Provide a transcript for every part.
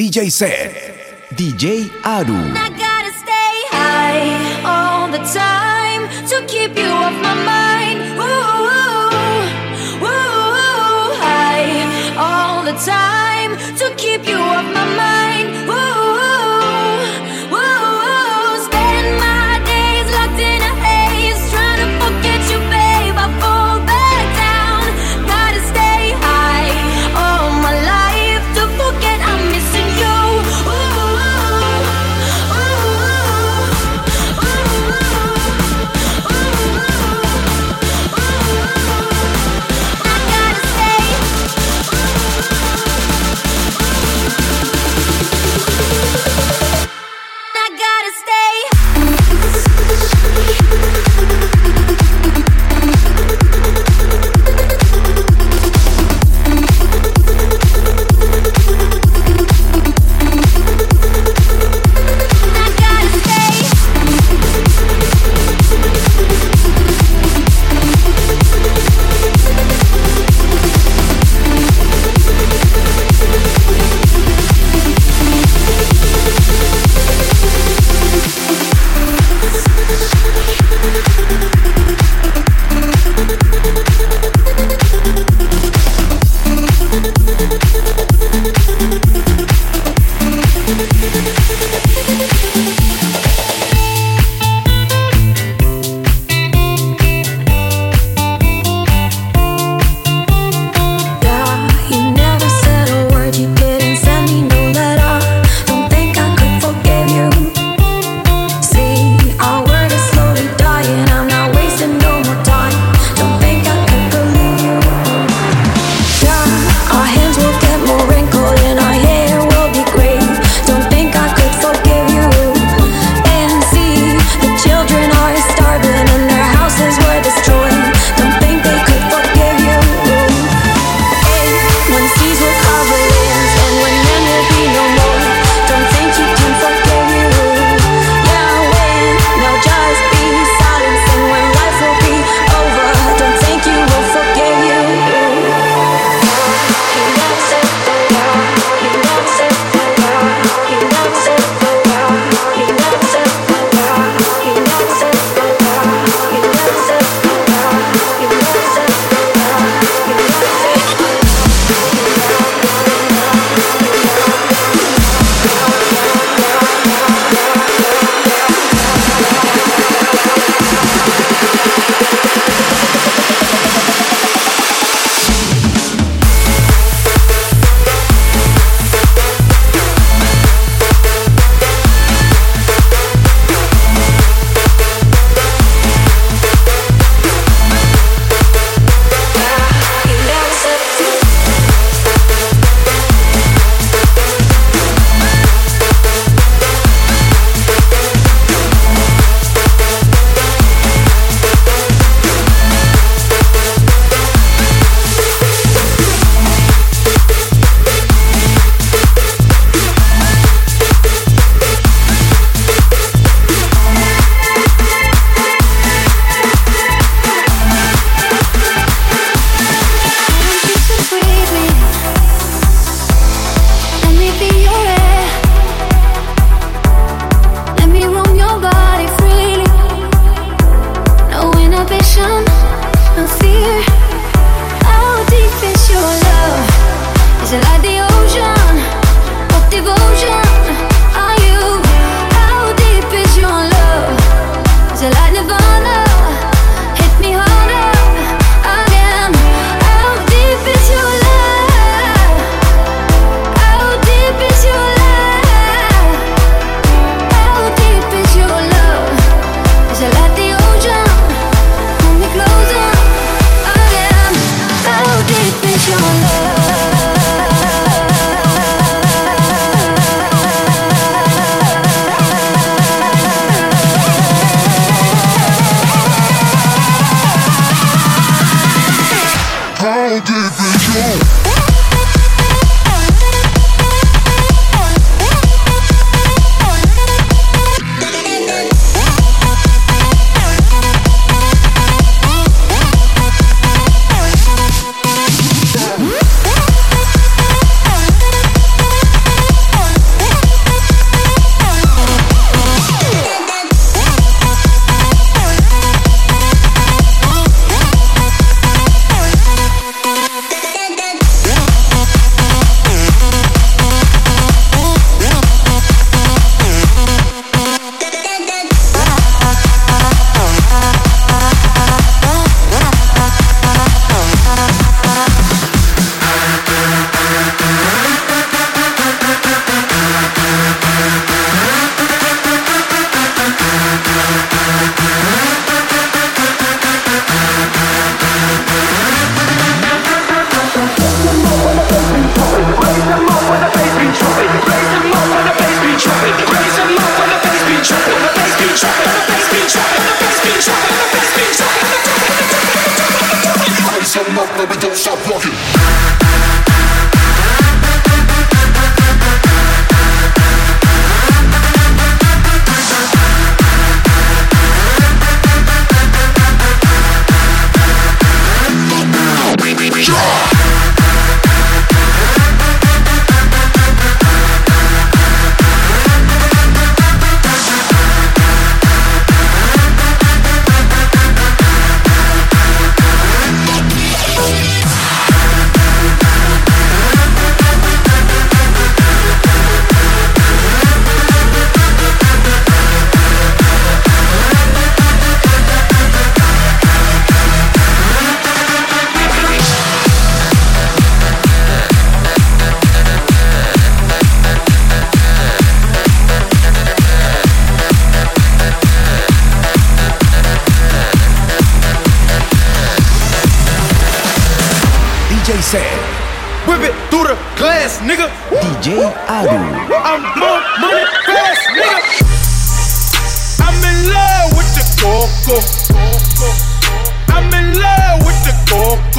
DJ Set, DJ Aru. I gotta stay high all the time to keep you off my mind. Ooh, ooh, high all the time to keep you off my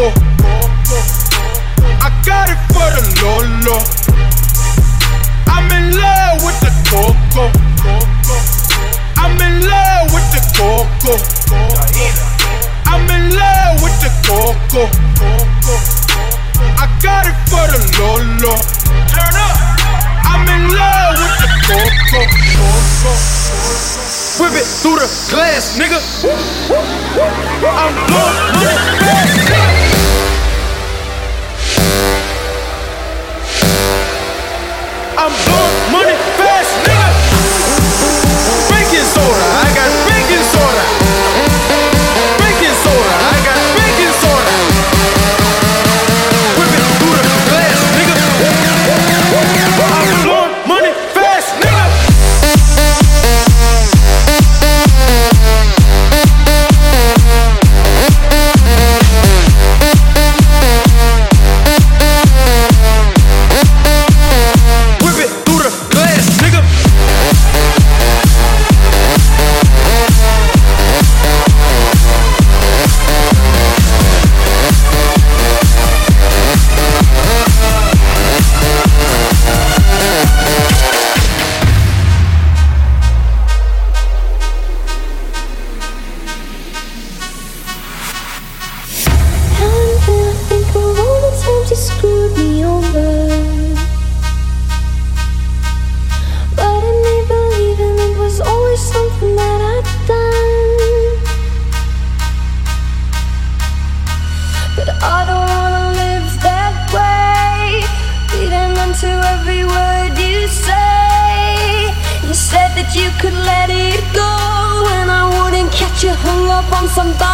for. I got it for the Lolo. I'm in love with the Coco. I'm in love with the Coco. I'm in love with the Coco. I got it for the Lolo. Turn up. I'm in love with the Coco. Whip it through the glass, nigga. I'm blowing money fast. I'm somebody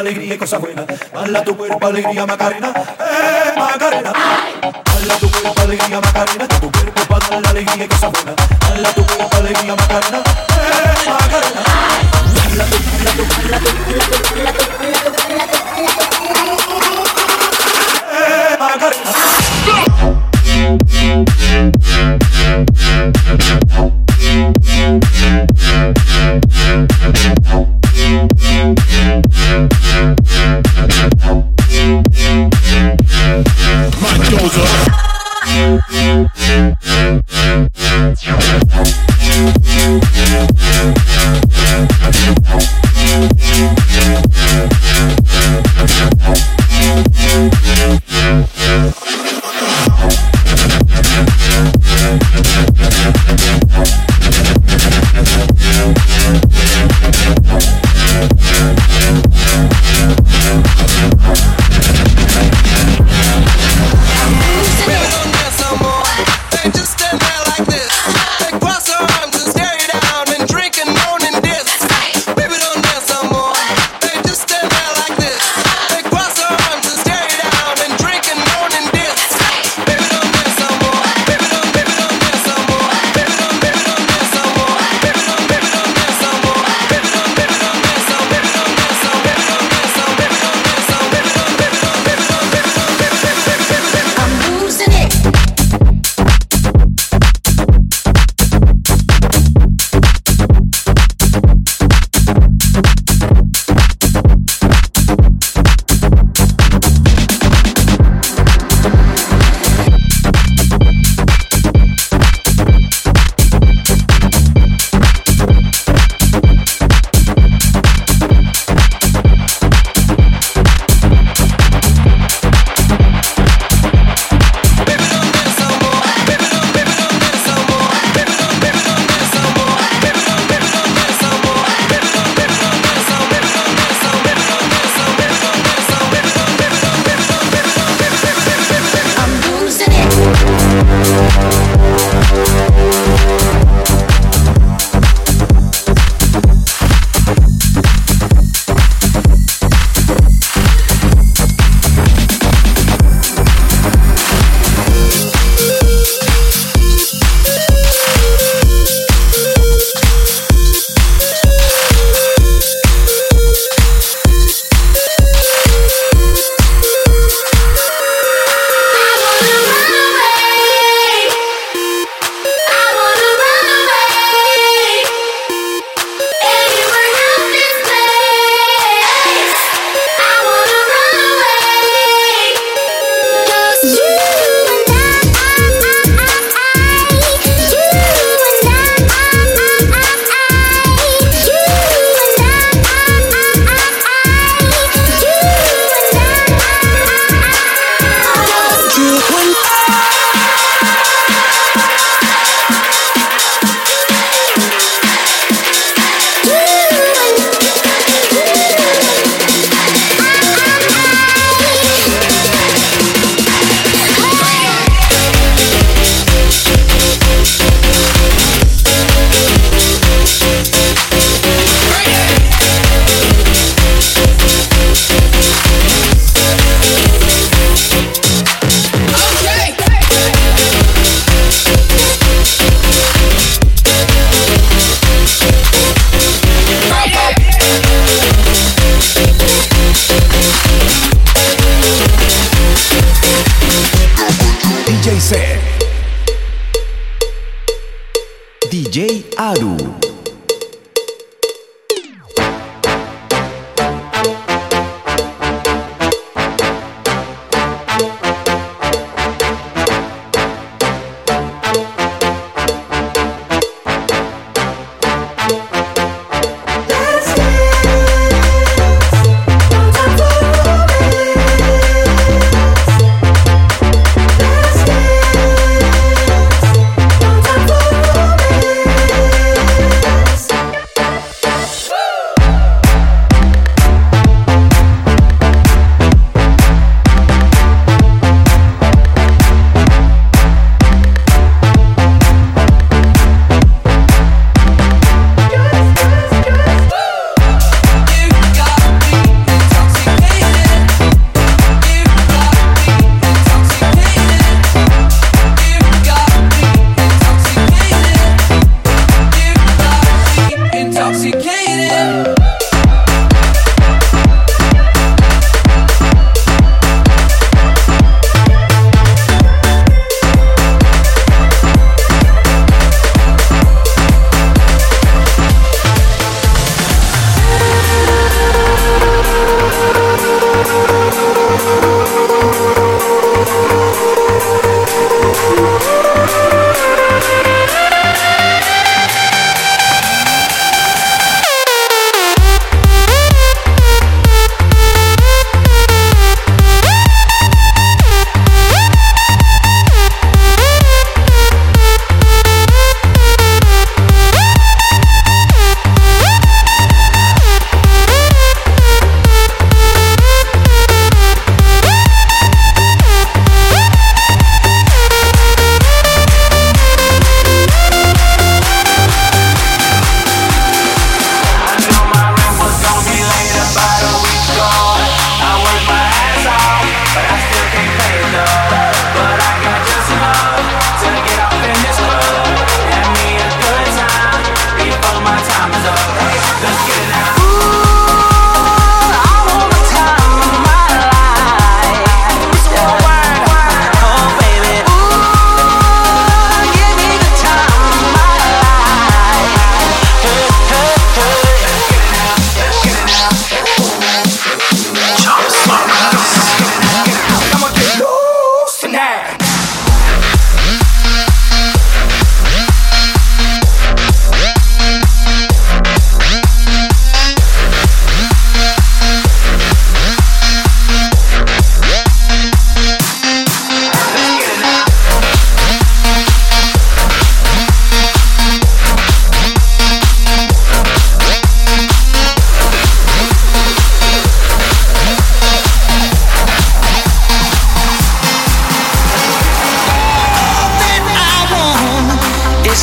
alegría y cosas buenas. Dala tu cuerpo alegría Macarena, eh Macarena. Dala tu cuerpo alegría Macarena, tu cuerpo para dar la alegría y cosas buenas. Dala tu cuerpo alegría Macarena, eh Macarena. Dala tu, dala tu, tu, tu, eh Macarena.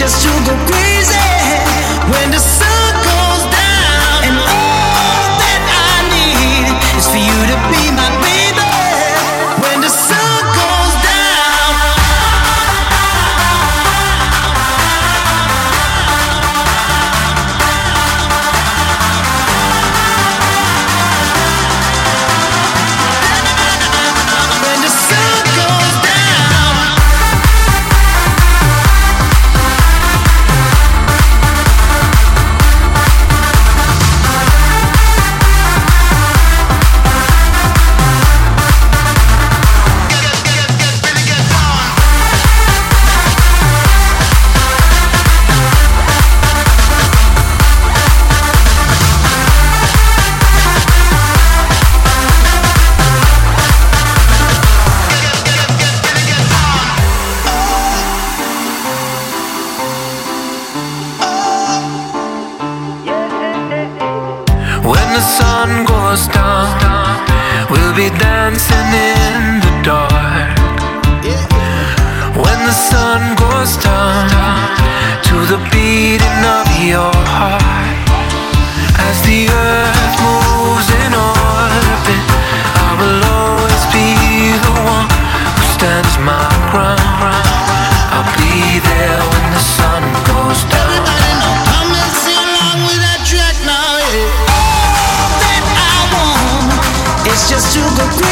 Don't blame it on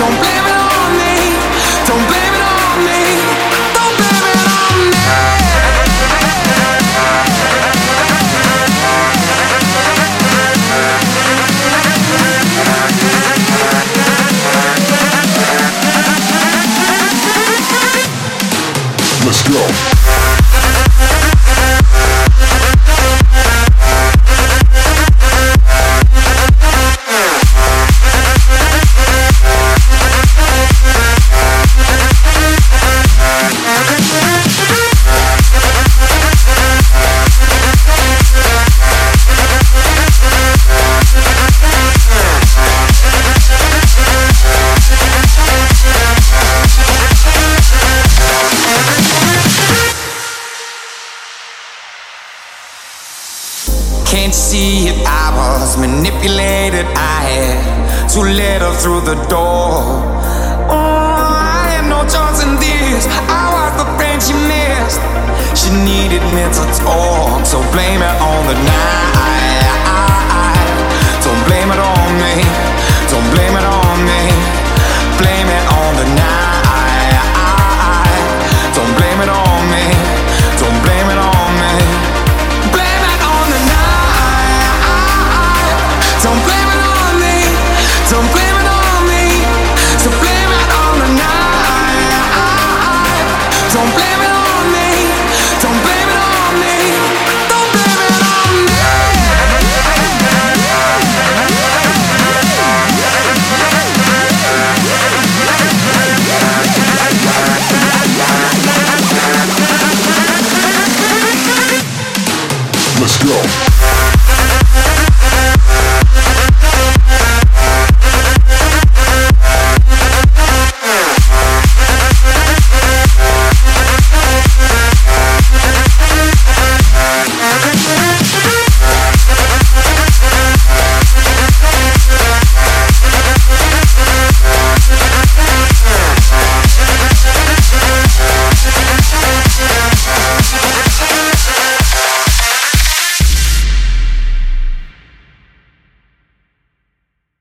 me. I was manipulated. I had to let her through the door. Oh, I had no choice in this. I was the friend she missed. She needed me to talk, so blame it on the night. Don't blame it on me. Don't blame it on me.